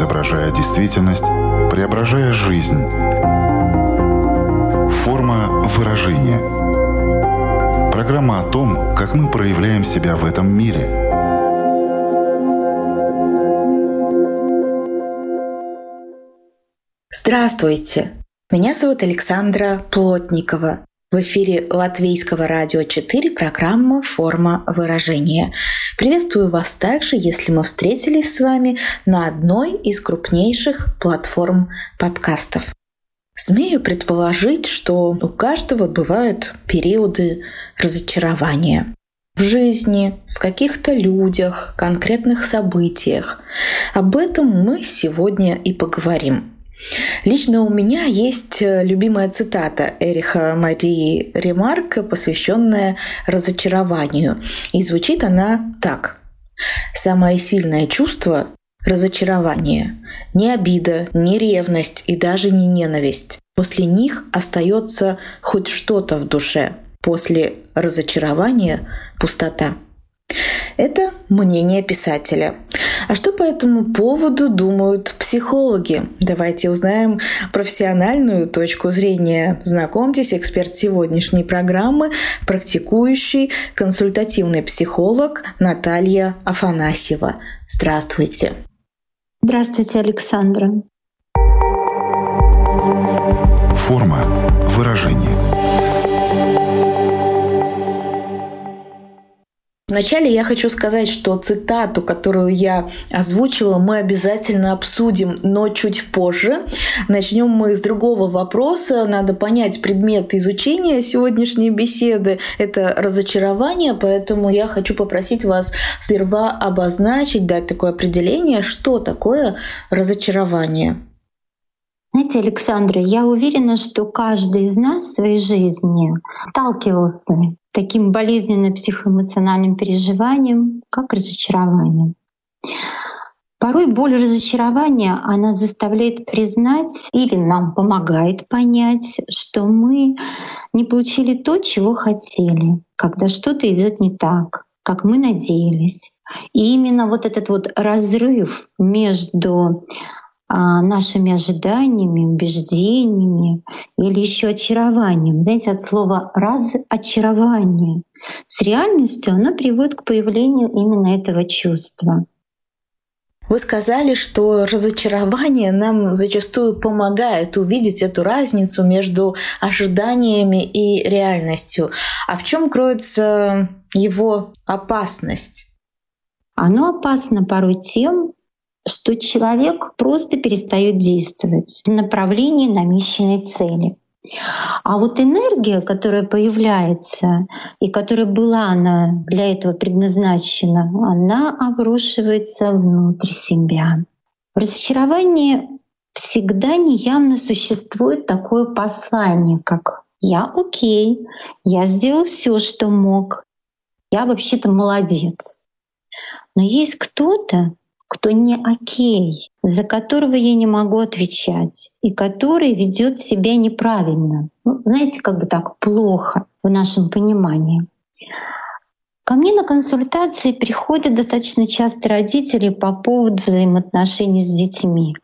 изображая действительность, преображая жизнь. Форма выражения. Программа о том, как мы проявляем себя в этом мире. Здравствуйте! Меня зовут Александра Плотникова. В эфире Латвийского радио 4 программа «Форма выражения». Приветствую вас также, если мы встретились с вами на одной из крупнейших платформ подкастов. Смею предположить, что у каждого бывают периоды разочарования в жизни, в каких-то людях, конкретных событиях. Об этом мы сегодня и поговорим. Лично у меня есть э, любимая цитата Эриха Марии Ремарка, посвященная разочарованию. И звучит она так. «Самое сильное чувство – разочарование. Не обида, не ревность и даже не ненависть. После них остается хоть что-то в душе. После разочарования – пустота». Это мнение писателя. А что по этому поводу думают психологи? Давайте узнаем профессиональную точку зрения. Знакомьтесь, эксперт сегодняшней программы, практикующий консультативный психолог Наталья Афанасьева. Здравствуйте. Здравствуйте, Александра. Форма выражения. Вначале я хочу сказать, что цитату, которую я озвучила, мы обязательно обсудим, но чуть позже. Начнем мы с другого вопроса. Надо понять предмет изучения сегодняшней беседы. Это разочарование, поэтому я хочу попросить вас сперва обозначить, дать такое определение, что такое разочарование. Знаете, Александра, я уверена, что каждый из нас в своей жизни сталкивался таким болезненным психоэмоциональным переживанием, как разочарование. Порой боль разочарования, она заставляет признать или нам помогает понять, что мы не получили то, чего хотели, когда что-то идет не так, как мы надеялись. И именно вот этот вот разрыв между нашими ожиданиями, убеждениями или еще очарованием. Знаете, от слова разочарование с реальностью оно приводит к появлению именно этого чувства. Вы сказали, что разочарование нам зачастую помогает увидеть эту разницу между ожиданиями и реальностью. А в чем кроется его опасность? Оно опасно порой тем, что человек просто перестает действовать в направлении намеченной цели. А вот энергия, которая появляется и которая была она для этого предназначена, она обрушивается внутрь себя. В разочаровании всегда неявно существует такое послание, как «я окей, я сделал все, что мог, я вообще-то молодец». Но есть кто-то, кто не окей, за которого я не могу отвечать и который ведет себя неправильно. Ну, знаете, как бы так плохо в нашем понимании. Ко мне на консультации приходят достаточно часто родители по поводу взаимоотношений с детьми.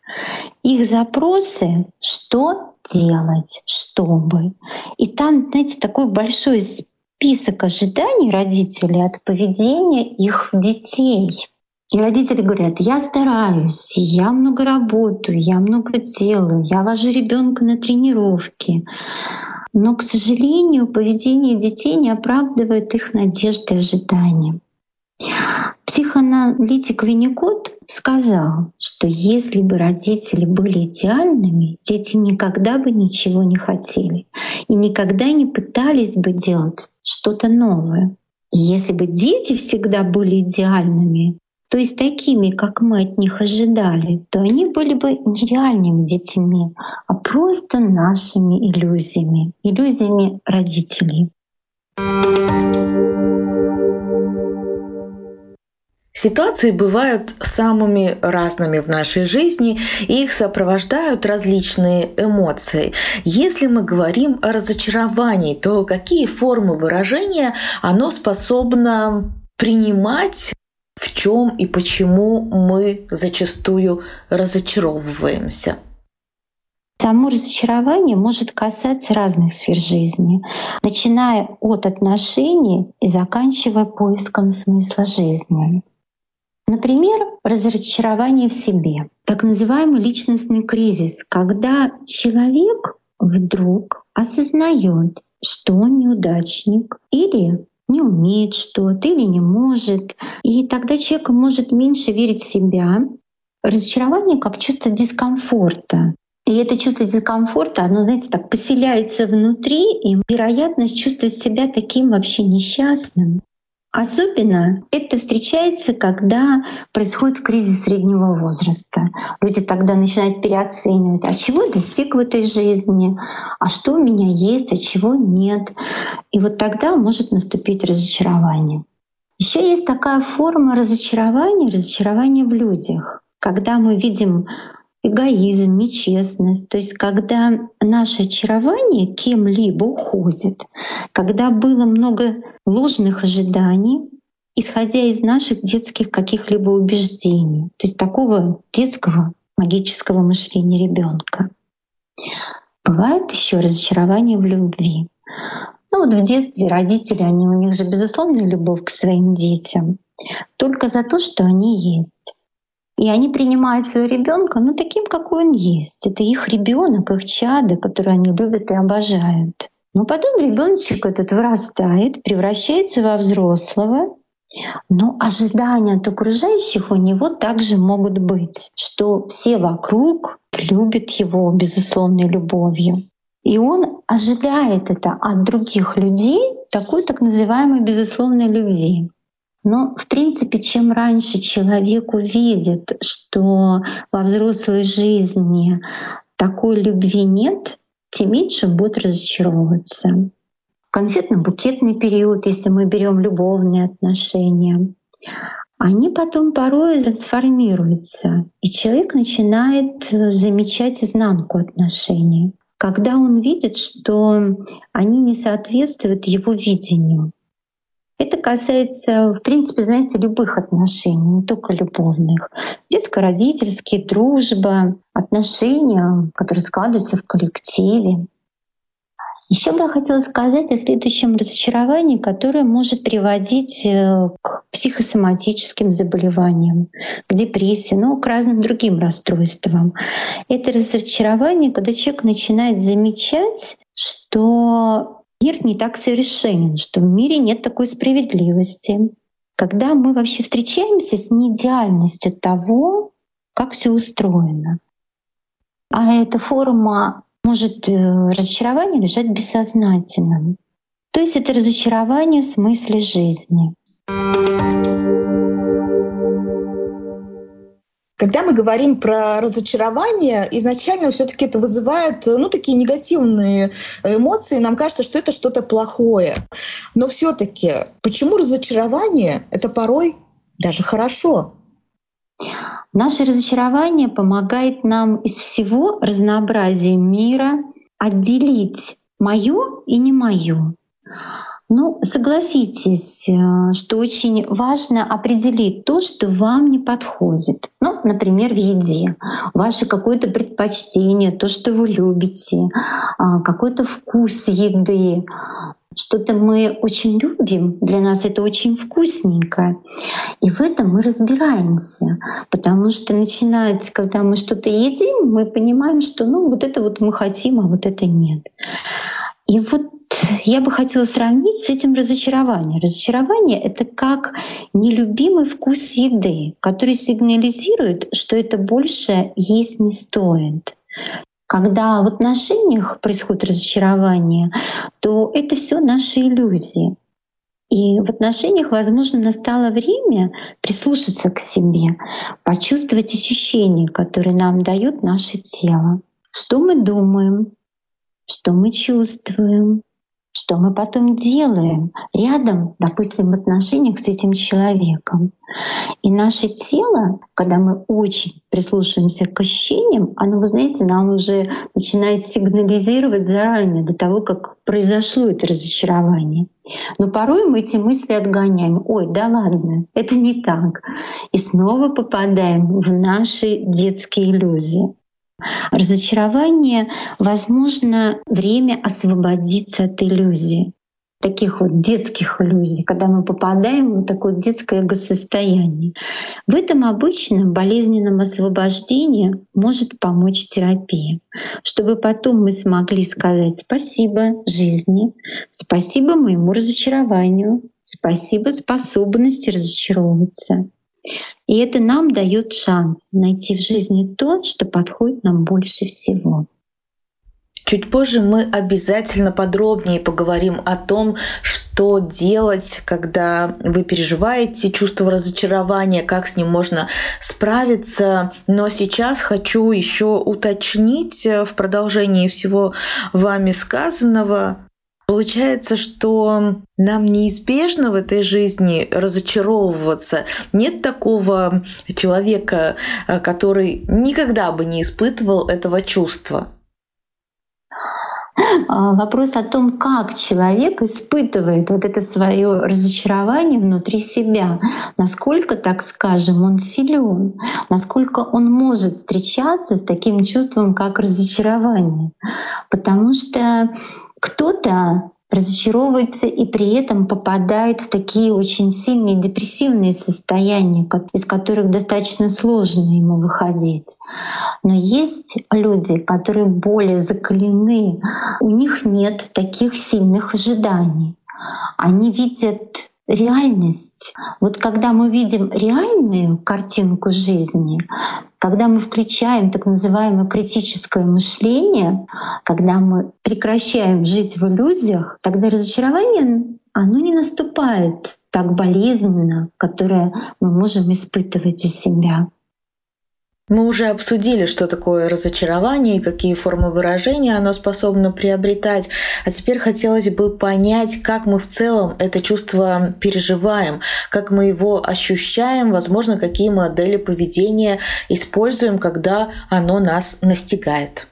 Их запросы — что делать, чтобы. И там, знаете, такой большой список ожиданий родителей от поведения их детей. И родители говорят, я стараюсь, я много работаю, я много делаю, я вожу ребенка на тренировки. Но, к сожалению, поведение детей не оправдывает их надежды и ожидания. Психоаналитик Винникот сказал, что если бы родители были идеальными, дети никогда бы ничего не хотели и никогда не пытались бы делать что-то новое. И если бы дети всегда были идеальными, то есть такими, как мы от них ожидали, то они были бы нереальными детьми, а просто нашими иллюзиями, иллюзиями родителей. Ситуации бывают самыми разными в нашей жизни, и их сопровождают различные эмоции. Если мы говорим о разочаровании, то какие формы выражения оно способно принимать в чем и почему мы зачастую разочаровываемся? Само разочарование может касаться разных сфер жизни, начиная от отношений и заканчивая поиском смысла жизни. Например, разочарование в себе, так называемый личностный кризис, когда человек вдруг осознает, что он неудачник или не умеет что-то или не может. И тогда человек может меньше верить в себя. Разочарование как чувство дискомфорта. И это чувство дискомфорта, оно, знаете, так поселяется внутри, и вероятность чувствовать себя таким вообще несчастным. Особенно это встречается, когда происходит кризис среднего возраста. Люди тогда начинают переоценивать, а чего достиг в этой жизни, а что у меня есть, а чего нет. И вот тогда может наступить разочарование. Еще есть такая форма разочарования, разочарования в людях, когда мы видим эгоизм, нечестность. То есть когда наше очарование кем-либо уходит, когда было много ложных ожиданий, исходя из наших детских каких-либо убеждений, то есть такого детского магического мышления ребенка. Бывает еще разочарование в любви. Ну вот в детстве родители, они, у них же безусловная любовь к своим детям, только за то, что они есть. И они принимают своего ребенка, ну, таким, какой он есть. Это их ребенок, их чадо, который они любят и обожают. Но потом ребеночек этот вырастает, превращается во взрослого, но ожидания от окружающих у него также могут быть, что все вокруг любят его безусловной любовью. И он ожидает это от других людей, такой так называемой безусловной любви. Но, в принципе, чем раньше человек увидит, что во взрослой жизни такой любви нет, тем меньше будет разочаровываться. Конфетно-букетный период, если мы берем любовные отношения, они потом порой трансформируются, и человек начинает замечать изнанку отношений, когда он видит, что они не соответствуют его видению. Это касается, в принципе, знаете, любых отношений, не только любовных. Детско-родительские, дружба, отношения, которые складываются в коллективе. Еще бы я хотела сказать о следующем разочаровании, которое может приводить э, к психосоматическим заболеваниям, к депрессии, но к разным другим расстройствам. Это разочарование, когда человек начинает замечать, что Мир не так совершенен, что в мире нет такой справедливости. Когда мы вообще встречаемся с неидеальностью того, как все устроено. А эта форма может э, разочарование лежать бессознательном. То есть это разочарование в смысле жизни. Когда мы говорим про разочарование, изначально все-таки это вызывает ну, такие негативные эмоции. Нам кажется, что это что-то плохое. Но все-таки почему разочарование это порой даже хорошо? Наше разочарование помогает нам из всего разнообразия мира отделить мое и не мое. Ну, согласитесь, э, что очень важно определить то, что вам не подходит. Ну, например, в еде. Ваше какое-то предпочтение, то, что вы любите, а, какой-то вкус еды. Что-то мы очень любим, для нас это очень вкусненько. И в этом мы разбираемся. Потому что начинается, когда мы что-то едим, мы понимаем, что ну вот это вот мы хотим, а вот это нет. И вот я бы хотела сравнить с этим разочарование. Разочарование — это как нелюбимый вкус еды, который сигнализирует, что это больше есть не стоит. Когда в отношениях происходит разочарование, то это все наши иллюзии. И в отношениях, возможно, настало время прислушаться к себе, почувствовать ощущения, которые нам дает наше тело. Что мы думаем, что мы чувствуем, что мы потом делаем рядом, допустим, в отношениях с этим человеком. И наше тело, когда мы очень прислушиваемся к ощущениям, оно, вы знаете, нам уже начинает сигнализировать заранее, до того, как произошло это разочарование. Но порой мы эти мысли отгоняем. Ой, да ладно, это не так. И снова попадаем в наши детские иллюзии. Разочарование, возможно, время освободиться от иллюзий таких вот детских иллюзий, когда мы попадаем в такое детское эго-состояние. В этом обычном болезненном освобождении может помочь терапия, чтобы потом мы смогли сказать спасибо жизни, спасибо моему разочарованию, спасибо способности разочаровываться. И это нам дает шанс найти в жизни то, что подходит нам больше всего. Чуть позже мы обязательно подробнее поговорим о том, что делать, когда вы переживаете чувство разочарования, как с ним можно справиться. Но сейчас хочу еще уточнить в продолжении всего вами сказанного, Получается, что нам неизбежно в этой жизни разочаровываться. Нет такого человека, э, который никогда бы не испытывал этого чувства. А, вопрос о том, как человек испытывает вот это свое разочарование внутри себя, насколько, так скажем, он силен, насколько он может встречаться с таким чувством, как разочарование. Потому что кто-то разочаровывается и при этом попадает в такие очень сильные депрессивные состояния, из которых достаточно сложно ему выходить. Но есть люди, которые более закалены, у них нет таких сильных ожиданий. Они видят реальность. Вот когда мы видим реальную картинку жизни, когда мы включаем так называемое критическое мышление, когда мы прекращаем жить в иллюзиях, тогда разочарование, оно не наступает так болезненно, которое мы можем испытывать у себя. Мы уже обсудили, что такое разочарование и какие формы выражения оно способно приобретать. А теперь хотелось бы понять, как мы в целом это чувство переживаем, как мы его ощущаем, возможно, какие модели поведения используем, когда оно нас настигает.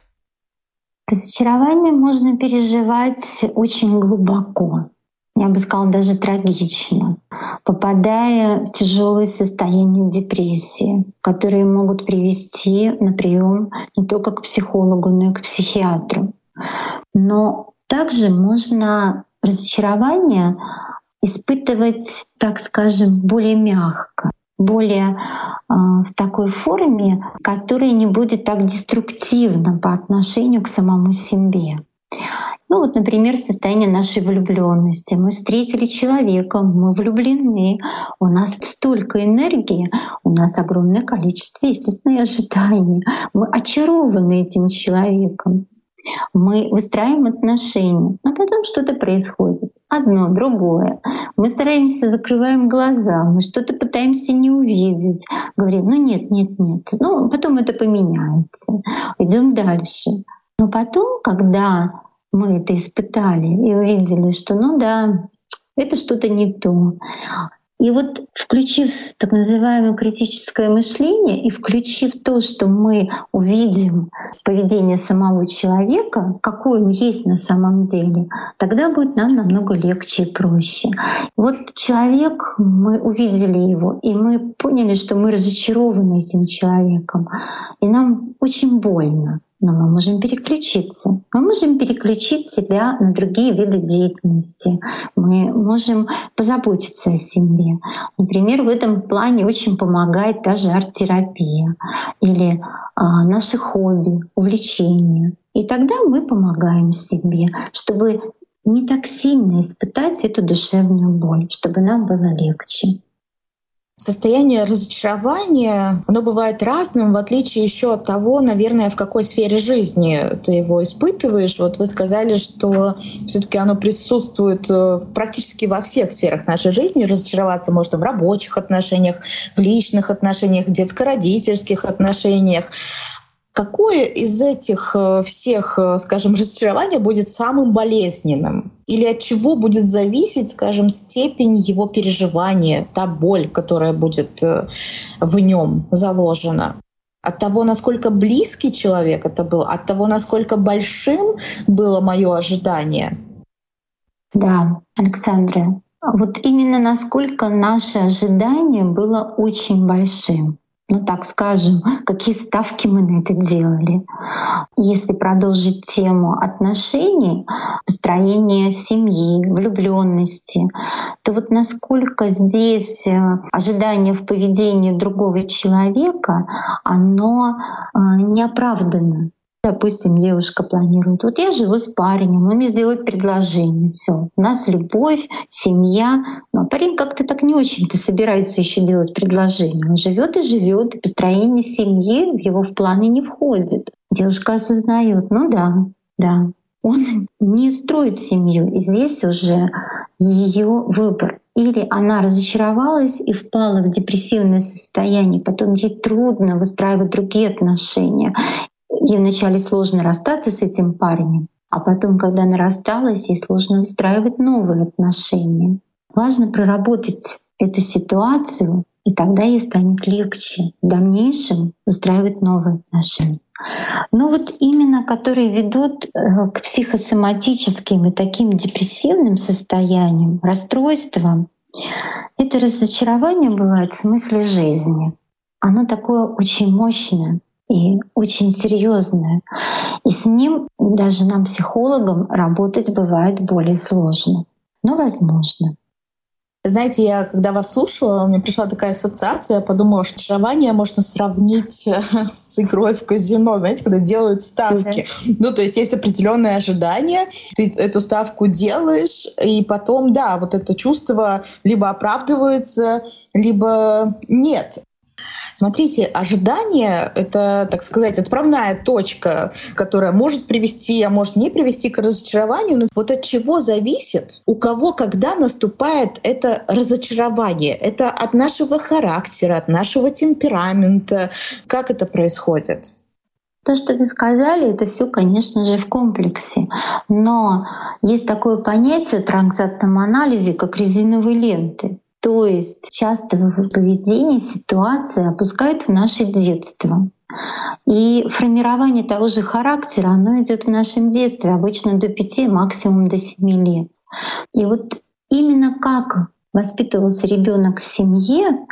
Разочарование можно переживать очень глубоко я бы сказала, даже трагично, попадая в тяжелые состояния депрессии, которые могут привести на прием не только к психологу, но и к психиатру. Но также можно разочарование испытывать, так скажем, более мягко более э, в такой форме, которая не будет так деструктивна по отношению к самому себе. Ну вот, например, состояние нашей влюбленности. Мы встретили человека, мы влюблены, у нас столько энергии, у нас огромное количество, естественно, ожиданий. Мы очарованы этим человеком. Мы выстраиваем отношения, а потом что-то происходит. Одно, другое. Мы стараемся, закрываем глаза, мы что-то пытаемся не увидеть. Говорим, ну нет, нет, нет. Ну, потом это поменяется. Идем дальше. Но потом, когда мы это испытали и увидели, что ну да, это что-то не то. И вот включив так называемое критическое мышление и включив то, что мы увидим поведение самого человека, какой он есть на самом деле, тогда будет нам намного легче и проще. Вот человек, мы увидели его, и мы поняли, что мы разочарованы этим человеком, и нам очень больно но мы можем переключиться. Мы можем переключить себя на другие виды деятельности. Мы можем позаботиться о себе. Например, в этом плане очень помогает даже арт-терапия или а, наши хобби, увлечения. И тогда мы помогаем себе, чтобы не так сильно испытать эту душевную боль, чтобы нам было легче. Состояние разочарования, оно бывает разным, в отличие еще от того, наверное, в какой сфере жизни ты его испытываешь. Вот вы сказали, что все-таки оно присутствует э, практически во всех сферах нашей жизни. Разочароваться можно в рабочих отношениях, в личных отношениях, в детско-родительских отношениях. Какое из этих э, всех, э, скажем, разочарований будет самым болезненным? Или от чего будет зависеть, скажем, степень его переживания, та боль, которая будет э, в нем заложена? От того, насколько близкий человек это был, от того, насколько большим было мое ожидание. Да, Александра, вот именно насколько наше ожидание было очень большим ну так скажем, какие ставки мы на это делали. Если продолжить тему отношений, построения семьи, влюбленности, то вот насколько здесь э, ожидание в поведении другого человека, оно э, неоправданно. Допустим, девушка планирует, вот я живу с парнем, он мне сделает предложение, все, у нас любовь, семья, но парень как-то так не очень-то собирается еще делать предложение. Он живет и живет, и построение семьи в его в планы не входит. Девушка осознает, ну да, да, он не строит семью, и здесь уже ее выбор. Или она разочаровалась и впала в депрессивное состояние, потом ей трудно выстраивать другие отношения. Ей вначале сложно расстаться с этим парнем, а потом, когда она рассталась, ей сложно выстраивать новые отношения. Важно проработать эту ситуацию, и тогда ей станет легче в дальнейшем выстраивать новые отношения. Но вот именно которые ведут э, к психосоматическим и таким депрессивным состояниям, расстройствам, это разочарование бывает в смысле жизни. Оно такое очень мощное и очень серьезное. И с ним даже нам, психологам, работать бывает более сложно, но возможно. Знаете, я когда вас слушала, мне пришла такая ассоциация, я подумала, что шарование можно сравнить э, с игрой в казино, знаете, когда делают ставки. Mm-hmm. Ну, то есть есть определенное ожидание, ты эту ставку делаешь, и потом, да, вот это чувство либо оправдывается, либо нет. Смотрите, ожидание — это, так сказать, отправная точка, которая может привести, а может не привести к разочарованию. Но вот от чего зависит, у кого когда наступает это разочарование? Это от нашего характера, от нашего темперамента. Как это происходит? То, что вы сказали, это все, конечно же, в комплексе. Но есть такое понятие в транзактном анализе, как резиновые ленты. То есть часто в поведении ситуации опускают в наше детство. И формирование того же характера, оно идет в нашем детстве, обычно до 5, максимум до 7 лет. И вот именно как воспитывался ребенок в семье,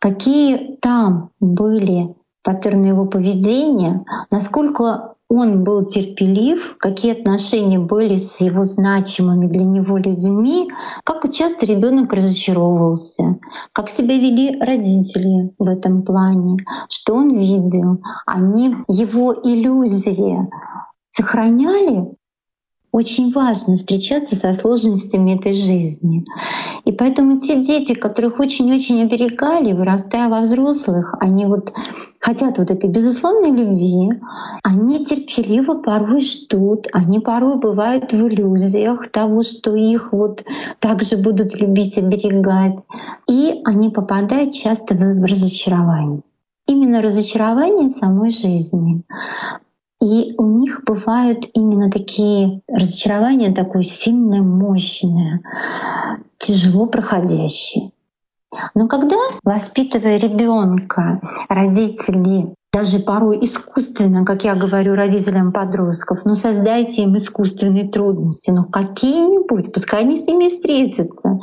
какие там были паттерны его поведения, насколько он был терпелив, какие отношения были с его значимыми для него людьми, как часто ребенок разочаровывался, как себя вели родители в этом плане, что он видел. Они его иллюзии сохраняли очень важно встречаться со сложностями этой жизни. И поэтому те дети, которых очень-очень оберегали, вырастая во взрослых, они вот хотят вот этой безусловной любви, они терпеливо порой ждут, они порой бывают в иллюзиях того, что их вот также будут любить, оберегать. И они попадают часто в разочарование именно разочарование самой жизни. И у них бывают именно такие разочарования, такое сильное, мощное, тяжело проходящие. Но когда, воспитывая ребенка, родители даже порой искусственно, как я говорю родителям подростков, ну создайте им искусственные трудности, ну какие-нибудь, пускай они с ними встретятся.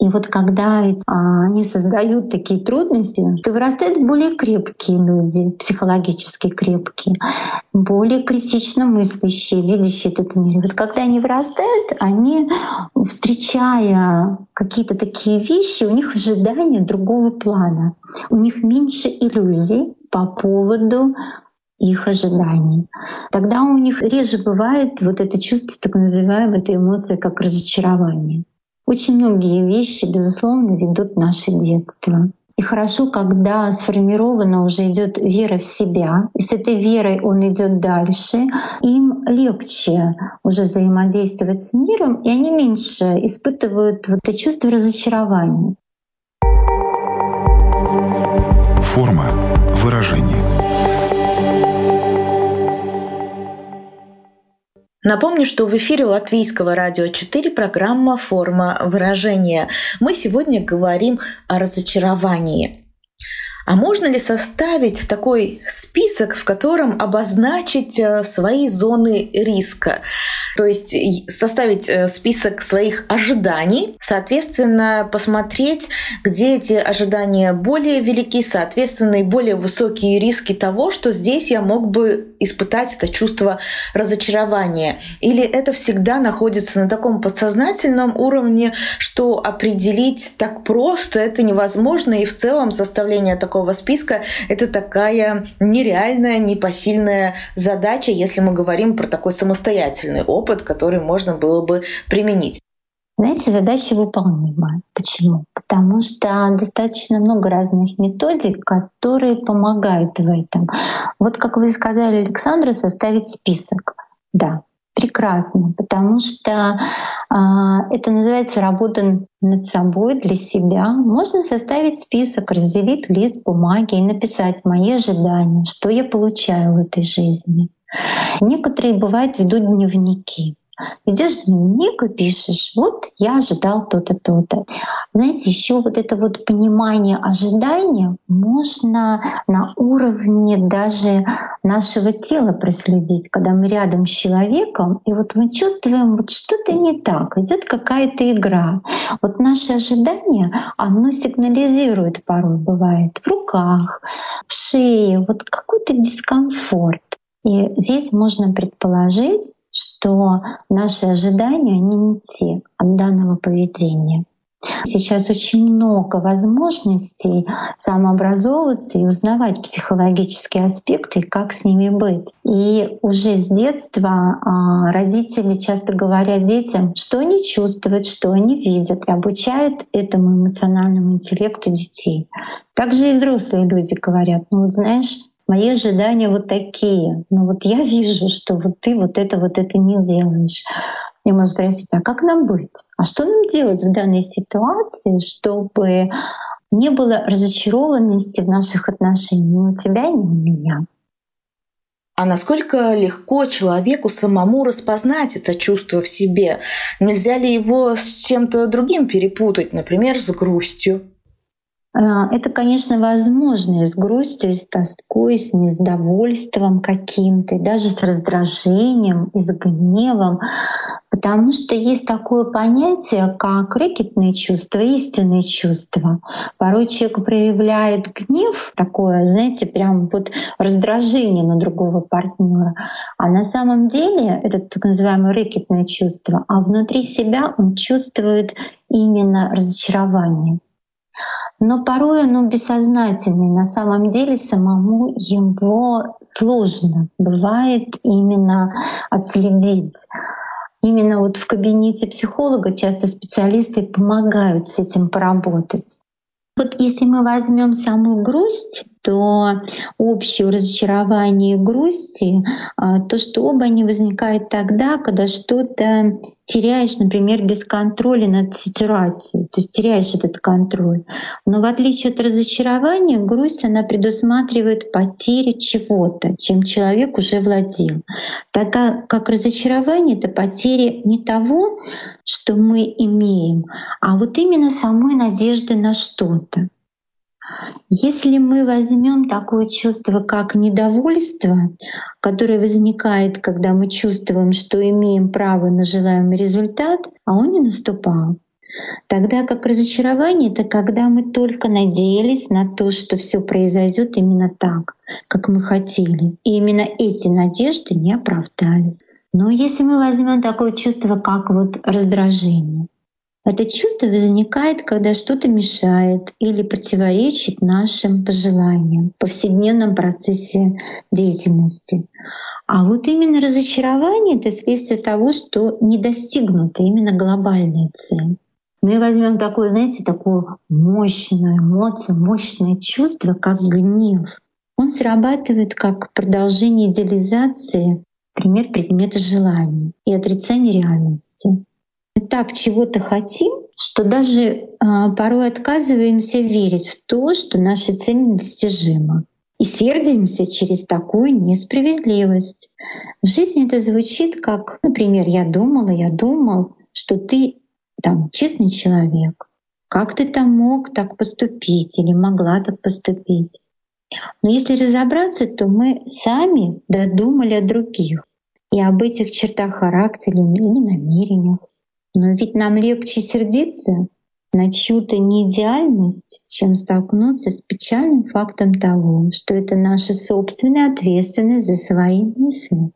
И вот когда а, они создают такие трудности, то вырастают более крепкие люди, психологически крепкие, более критично мыслящие, видящие этот мир. И вот когда они вырастают, они, встречая какие-то такие вещи, у них ожидания другого плана. У них меньше иллюзий по поводу их ожиданий. Тогда у них реже бывает вот это чувство, так называемое, эта эмоция, как разочарование. Очень многие вещи, безусловно, ведут наше детство. И хорошо, когда сформирована уже идет вера в себя, и с этой верой он идет дальше, им легче уже взаимодействовать с миром, и они меньше испытывают вот это чувство разочарования. Форма Напомню, что в эфире Латвийского радио 4 программа «Форма выражения». Мы сегодня говорим о разочаровании. А можно ли составить такой список, в котором обозначить э, свои зоны риска? То есть составить э, список своих ожиданий, соответственно, посмотреть, где эти ожидания более велики, соответственно, и более высокие риски того, что здесь я мог бы испытать это чувство разочарования. Или это всегда находится на таком подсознательном уровне, что определить так просто это невозможно, и в целом составление такого такого списка, это такая нереальная, непосильная задача, если мы говорим про такой самостоятельный опыт, который можно было бы применить. Знаете, задача выполнима. Почему? Потому что достаточно много разных методик, которые помогают в этом. Вот как вы сказали, Александра, составить список. Да, прекрасно, потому что это называется работа над собой для себя. Можно составить список, разделить лист бумаги и написать мои ожидания, что я получаю в этой жизни. Некоторые бывают ведут дневники. Идешь в дневник и пишешь, вот я ожидал то-то, то-то. Знаете, еще вот это вот понимание ожидания можно на уровне даже нашего тела проследить, когда мы рядом с человеком, и вот мы чувствуем, вот что-то не так, идет какая-то игра. Вот наше ожидание, оно сигнализирует порой бывает в руках, в шее, вот какой-то дискомфорт. И здесь можно предположить, что наши ожидания, они не те от данного поведения. Сейчас очень много возможностей самообразовываться и узнавать психологические аспекты, как с ними быть. И уже с детства а, родители часто говорят детям, что они чувствуют, что они видят, и обучают этому эмоциональному интеллекту детей. Также и взрослые люди говорят, ну вот знаешь, мои ожидания вот такие. Но вот я вижу, что вот ты вот это вот это не делаешь. Мне можно спросить, а как нам быть? А что нам делать в данной ситуации, чтобы не было разочарованности в наших отношениях ни у тебя, ни у меня? А насколько легко человеку самому распознать это чувство в себе? Нельзя ли его с чем-то другим перепутать, например, с грустью? А, это, конечно, возможно и с грустью, и с тоской, и с недовольством каким-то, даже с раздражением, и с гневом, потому что есть такое понятие, как рэкетные чувства, истинные чувства. Порой человек проявляет гнев, такое, знаете, прям вот раздражение на другого партнера, а на самом деле это так называемое рэкетное чувство, а внутри себя он чувствует именно разочарование но порой оно бессознательное. На самом деле самому его сложно бывает именно отследить. Именно вот в кабинете психолога часто специалисты помогают с этим поработать. Вот если мы возьмем саму грусть, то общее разочарование и грусти, а, то что оба они возникают тогда, когда что-то теряешь, например, без контроля над ситуацией, то есть теряешь этот контроль. Но в отличие от разочарования, грусть, она предусматривает потерю чего-то, чем человек уже владел. Так как разочарование — это потеря не того, что мы имеем, а вот именно самой надежды на что-то. Если мы возьмем такое чувство, как недовольство, которое возникает, когда мы чувствуем, что имеем право на желаемый результат, а он не наступал, Тогда как разочарование — это когда мы только надеялись на то, что все произойдет именно так, как мы хотели. И именно эти надежды не оправдались. Но если мы возьмем такое чувство, как вот раздражение, это чувство возникает, когда что-то мешает или противоречит нашим пожеланиям в повседневном процессе деятельности. А вот именно разочарование — это следствие того, что не достигнута именно глобальная цель. Мы возьмем такое, знаете, такую мощную эмоцию, мощное чувство, как гнев. Он срабатывает как продолжение идеализации, пример предмета желания и отрицание реальности так чего-то хотим, что даже э, порой отказываемся верить в то, что наша цель недостижима. и сердимся через такую несправедливость. В жизни это звучит как, например, я думала, я думал, что ты там честный человек. Как ты там мог так поступить или могла так поступить? Но если разобраться, то мы сами додумали о других и об этих чертах характера или намерениях. Но ведь нам легче сердиться на чью-то неидеальность, чем столкнуться с печальным фактом того, что это наша собственная ответственность за свои мысли.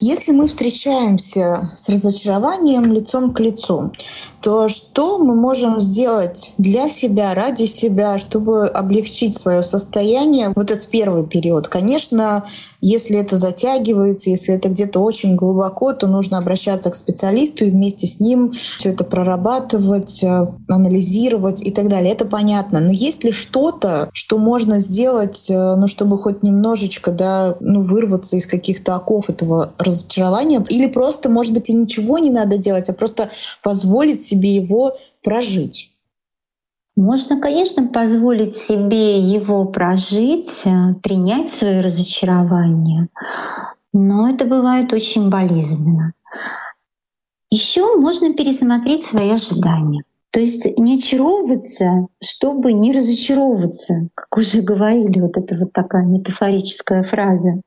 Если мы встречаемся с разочарованием лицом к лицу, то что мы можем сделать для себя, ради себя, чтобы облегчить свое состояние в этот первый период? Конечно, если это затягивается, если это где-то очень глубоко, то нужно обращаться к специалисту и вместе с ним все это прорабатывать, э, анализировать и так далее. Это понятно. Но есть ли что-то, что можно сделать, э, ну, чтобы хоть немножечко да, ну, вырваться из каких-то оков этого разочарования? Или просто, может быть, и ничего не надо делать, а просто позволить себе его прожить? Можно, конечно, позволить себе его прожить, э, принять свои разочарования, но это бывает очень болезненно. Еще можно пересмотреть свои ожидания. То есть не очаровываться, чтобы не разочаровываться, как уже говорили, вот это вот такая метафорическая фраза.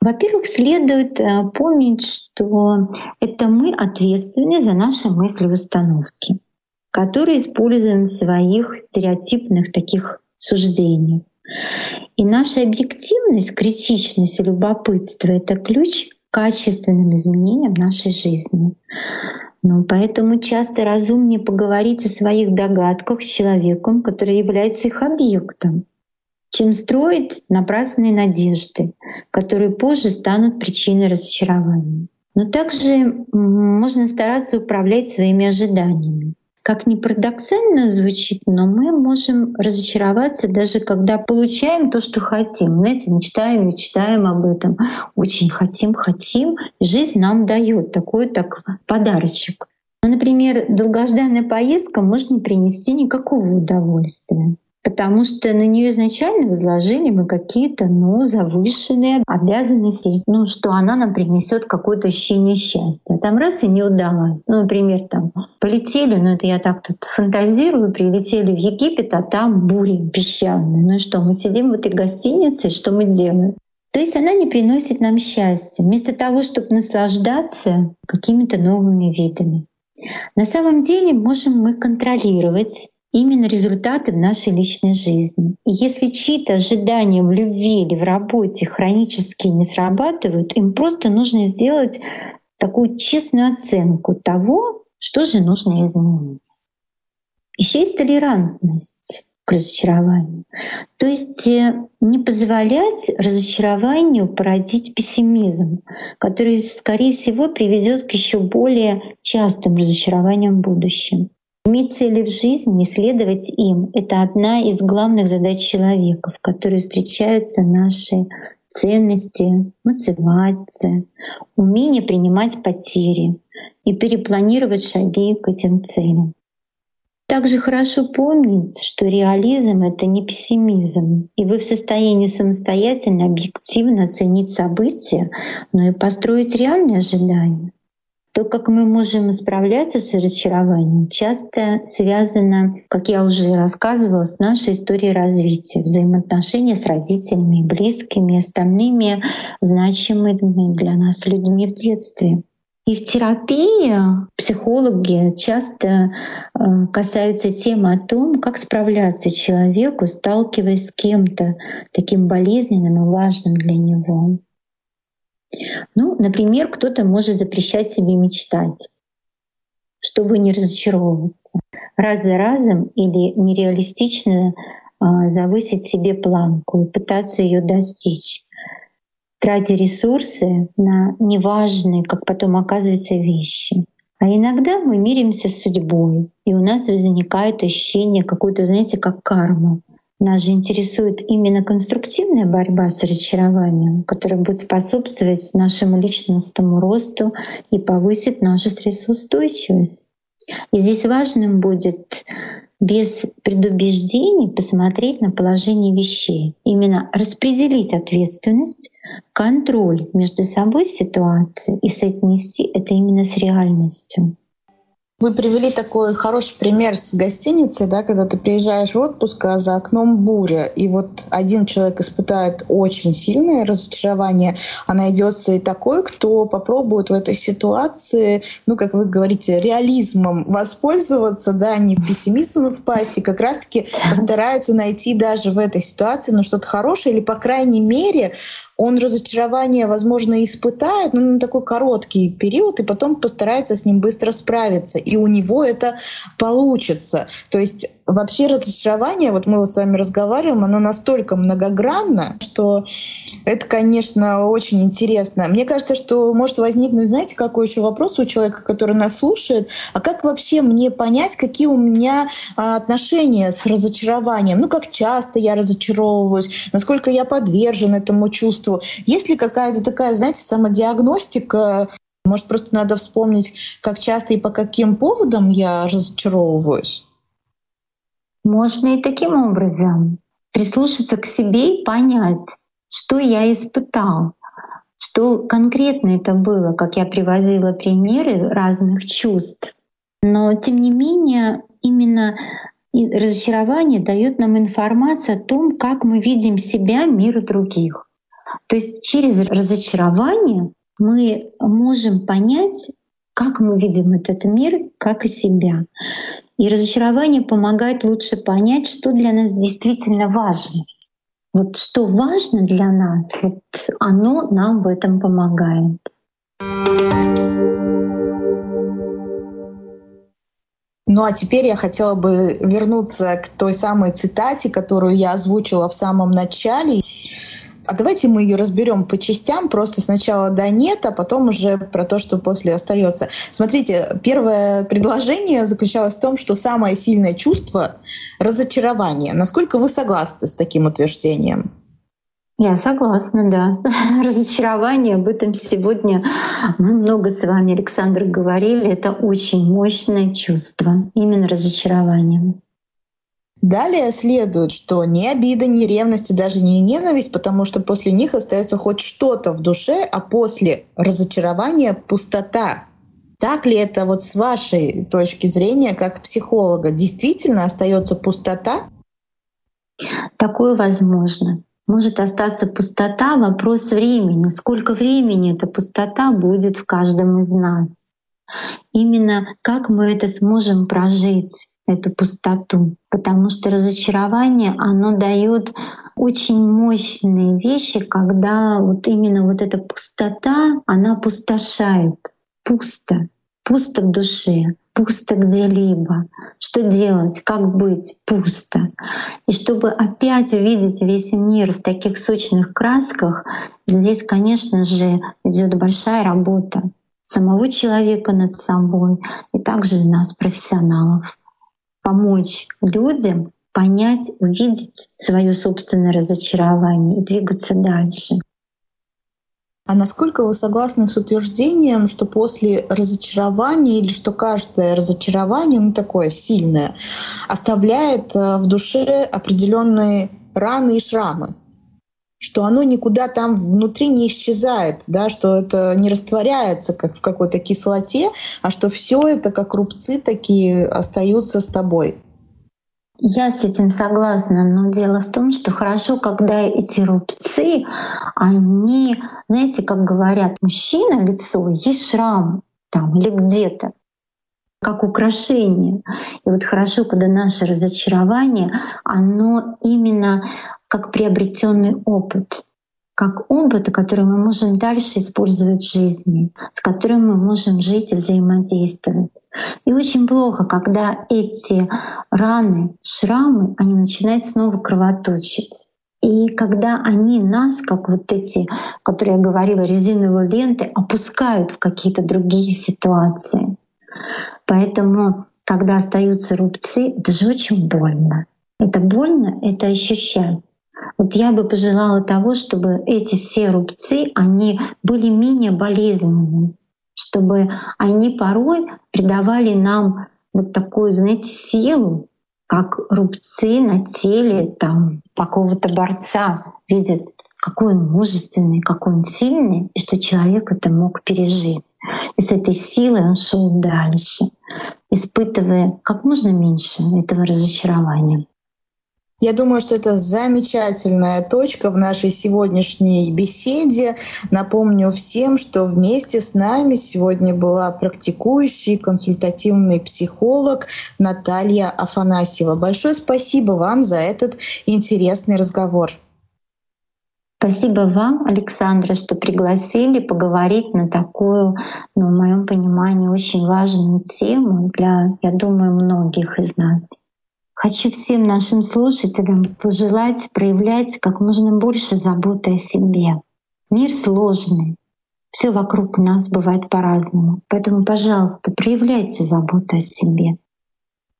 Во-первых, следует э, помнить, что это мы ответственны за наши мысли и установки которые используем в своих стереотипных таких суждениях. И наша объективность, критичность и любопытство — это ключ к качественным изменениям нашей жизни. Но поэтому часто разумнее поговорить о своих догадках с человеком, который является их объектом, чем строить напрасные надежды, которые позже станут причиной разочарования. Но также можно стараться управлять своими ожиданиями. Как ни парадоксально звучит, но мы можем разочароваться даже когда получаем то, что хотим. Знаете, мечтаем, мечтаем об этом, очень хотим, хотим. Жизнь нам дает такой так подарочек. Ну, например, долгожданная поездка может не принести никакого удовольствия потому что на нее изначально возложили мы какие-то ну, завышенные обязанности, ну, что она нам принесет какое-то ощущение счастья. Там раз и не удалось. Ну, например, там полетели, ну это я так тут фантазирую, прилетели в Египет, а там буря песчаная. Ну что, мы сидим в этой гостинице, что мы делаем? То есть она не приносит нам счастья, вместо того, чтобы наслаждаться какими-то новыми видами. На самом деле можем мы контролировать именно результаты в нашей личной жизни. И если чьи-то ожидания в любви или в работе хронически не срабатывают, им просто нужно сделать такую честную оценку того, что же нужно изменить. Еще есть толерантность к разочарованию. То есть э, не позволять разочарованию породить пессимизм, который, скорее всего, приведет к еще более частым разочарованиям в будущем. Иметь цели в жизни, исследовать им — это одна из главных задач человека, в которой встречаются наши ценности, мотивация, умение принимать потери и перепланировать шаги к этим целям. Также хорошо помнить, что реализм — это не пессимизм, и вы в состоянии самостоятельно, объективно оценить события, но и построить реальные ожидания. То, как мы можем справляться с разочарованием, часто связано, как я уже рассказывала, с нашей историей развития, взаимоотношения с родителями, близкими, остальными значимыми для нас людьми в детстве. И в терапии психологи часто э, касаются темы о том, как справляться человеку, сталкиваясь с кем-то таким болезненным и важным для него. Ну, например, кто-то может запрещать себе мечтать, чтобы не разочаровываться. Раз за разом или нереалистично а, завысить себе планку и пытаться ее достичь, тратя ресурсы на неважные, как потом оказывается, вещи. А иногда мы миримся с судьбой, и у нас возникает ощущение какой-то, знаете, как карма. Нас же интересует именно конструктивная борьба с разочарованием, которая будет способствовать нашему личностному росту и повысит нашу стрессоустойчивость. И здесь важным будет без предубеждений посмотреть на положение вещей. Именно распределить ответственность, контроль между собой ситуации и соотнести это именно с реальностью. Вы привели такой хороший пример с гостиницей, да, когда ты приезжаешь в отпуск, а за окном буря, и вот один человек испытает очень сильное разочарование, а найдется и такой, кто попробует в этой ситуации, ну, как вы говорите, реализмом воспользоваться, да, не в пессимизм впасть, и как раз-таки постарается найти даже в этой ситуации, ну, что-то хорошее, или, по крайней мере, он разочарование, возможно, испытает, но на такой короткий период, и потом постарается с ним быстро справиться. И у него это получится. То есть вообще разочарование, вот мы с вами разговариваем, оно настолько многогранно, что это, конечно, очень интересно. Мне кажется, что может возникнуть, знаете, какой еще вопрос у человека, который нас слушает, а как вообще мне понять, какие у меня а, отношения с разочарованием? Ну, как часто я разочаровываюсь, насколько я подвержен этому чувству? Есть ли какая-то такая, знаете, самодиагностика, может, просто надо вспомнить, как часто и по каким поводам я разочаровываюсь? Можно и таким образом прислушаться к себе и понять, что я испытал, что конкретно это было, как я приводила примеры разных чувств. Но тем не менее, именно разочарование дает нам информацию о том, как мы видим себя, мир и других. То есть через разочарование мы можем понять, как мы видим этот мир, как и себя. И разочарование помогает лучше понять, что для нас действительно важно. Вот что важно для нас, вот оно нам в этом помогает. Ну а теперь я хотела бы вернуться к той самой цитате, которую я озвучила в самом начале. А давайте мы ее разберем по частям, просто сначала да нет, а потом уже про то, что после остается. Смотрите, первое предложение заключалось в том, что самое сильное чувство — разочарование. Насколько вы согласны с таким утверждением? Я согласна, да. Разочарование об этом сегодня мы много с вами, Александр, говорили. Это очень мощное чувство, именно разочарование. Далее следует, что ни обида, ни ревность и даже не ненависть, потому что после них остается хоть что-то в душе, а после разочарования — пустота. Так ли это вот с вашей точки зрения, как психолога? Действительно остается пустота? Такое возможно. Может остаться пустота, вопрос времени. Сколько времени эта пустота будет в каждом из нас? Именно как мы это сможем прожить? Эту пустоту, потому что разочарование, оно дает очень мощные вещи, когда вот именно вот эта пустота, она пустошает, пусто, пусто в душе, пусто где-либо. Что делать, как быть, пусто. И чтобы опять увидеть весь мир в таких сочных красках, здесь, конечно же, идет большая работа самого человека над собой и также нас, профессионалов помочь людям понять, увидеть свое собственное разочарование и двигаться дальше. А насколько вы согласны с утверждением, что после разочарования или что каждое разочарование, ну такое сильное, оставляет э, в душе определенные раны и шрамы? Что оно никуда там внутри не исчезает, да, что это не растворяется как в какой-то кислоте, а что все это как рубцы такие остаются с тобой. Я с этим согласна, но дело в том, что хорошо, когда эти рубцы, они, знаете, как говорят, мужчина лицо, есть шрам там или где-то, как украшение. И вот хорошо, когда наше разочарование, оно именно как приобретенный опыт, как опыт, который мы можем дальше использовать в жизни, с которым мы можем жить и взаимодействовать. И очень плохо, когда эти раны, шрамы, они начинают снова кровоточить. И когда они нас, как вот эти, которые я говорила, резиновые ленты, опускают в какие-то другие ситуации. Поэтому, когда остаются рубцы, это же очень больно. Это больно, это ощущать. Вот я бы пожелала того, чтобы эти все рубцы, они были менее болезненными, чтобы они порой придавали нам вот такую, знаете, силу, как рубцы на теле там какого-то борца, видят, какой он мужественный, какой он сильный, и что человек это мог пережить. И с этой силой он шел дальше, испытывая как можно меньше этого разочарования. Я думаю, что это замечательная точка в нашей сегодняшней беседе. Напомню всем, что вместе с нами сегодня была практикующий консультативный психолог Наталья Афанасьева. Большое спасибо вам за этот интересный разговор. Спасибо вам, Александра, что пригласили поговорить на такую, ну, в моем понимании, очень важную тему для, я думаю, многих из нас. Хочу всем нашим слушателям пожелать проявлять как можно больше заботы о себе. Мир сложный, все вокруг нас бывает по-разному. Поэтому, пожалуйста, проявляйте заботу о себе.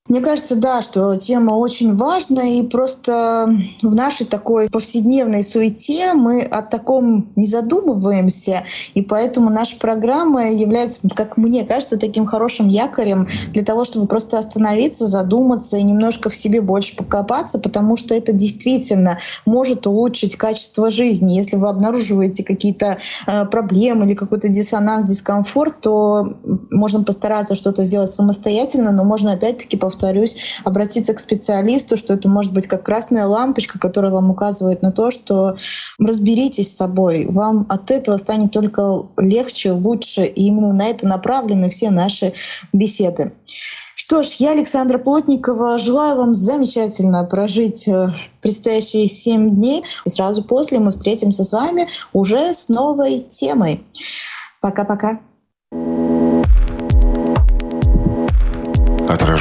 Мне кажется, да, что тема очень важная, и просто в нашей такой повседневной суете мы о таком не задумываемся, и поэтому наша программа является, как мне кажется, таким хорошим якорем для того, чтобы просто остановиться, задуматься и немножко в себе больше покопаться, потому что это действительно может улучшить качество жизни. Если вы обнаруживаете какие-то э, проблемы или какой-то диссонанс, дискомфорт, то можно постараться что-то сделать самостоятельно, но можно опять-таки повторюсь, обратиться к специалисту, что это может быть как красная лампочка, которая вам указывает на то, что разберитесь с собой. Вам от этого станет только легче, лучше. И именно на это направлены все наши беседы. Что ж, я, Александра Плотникова, желаю вам замечательно прожить э, предстоящие семь дней. И сразу после мы встретимся с вами уже с новой темой. Пока-пока.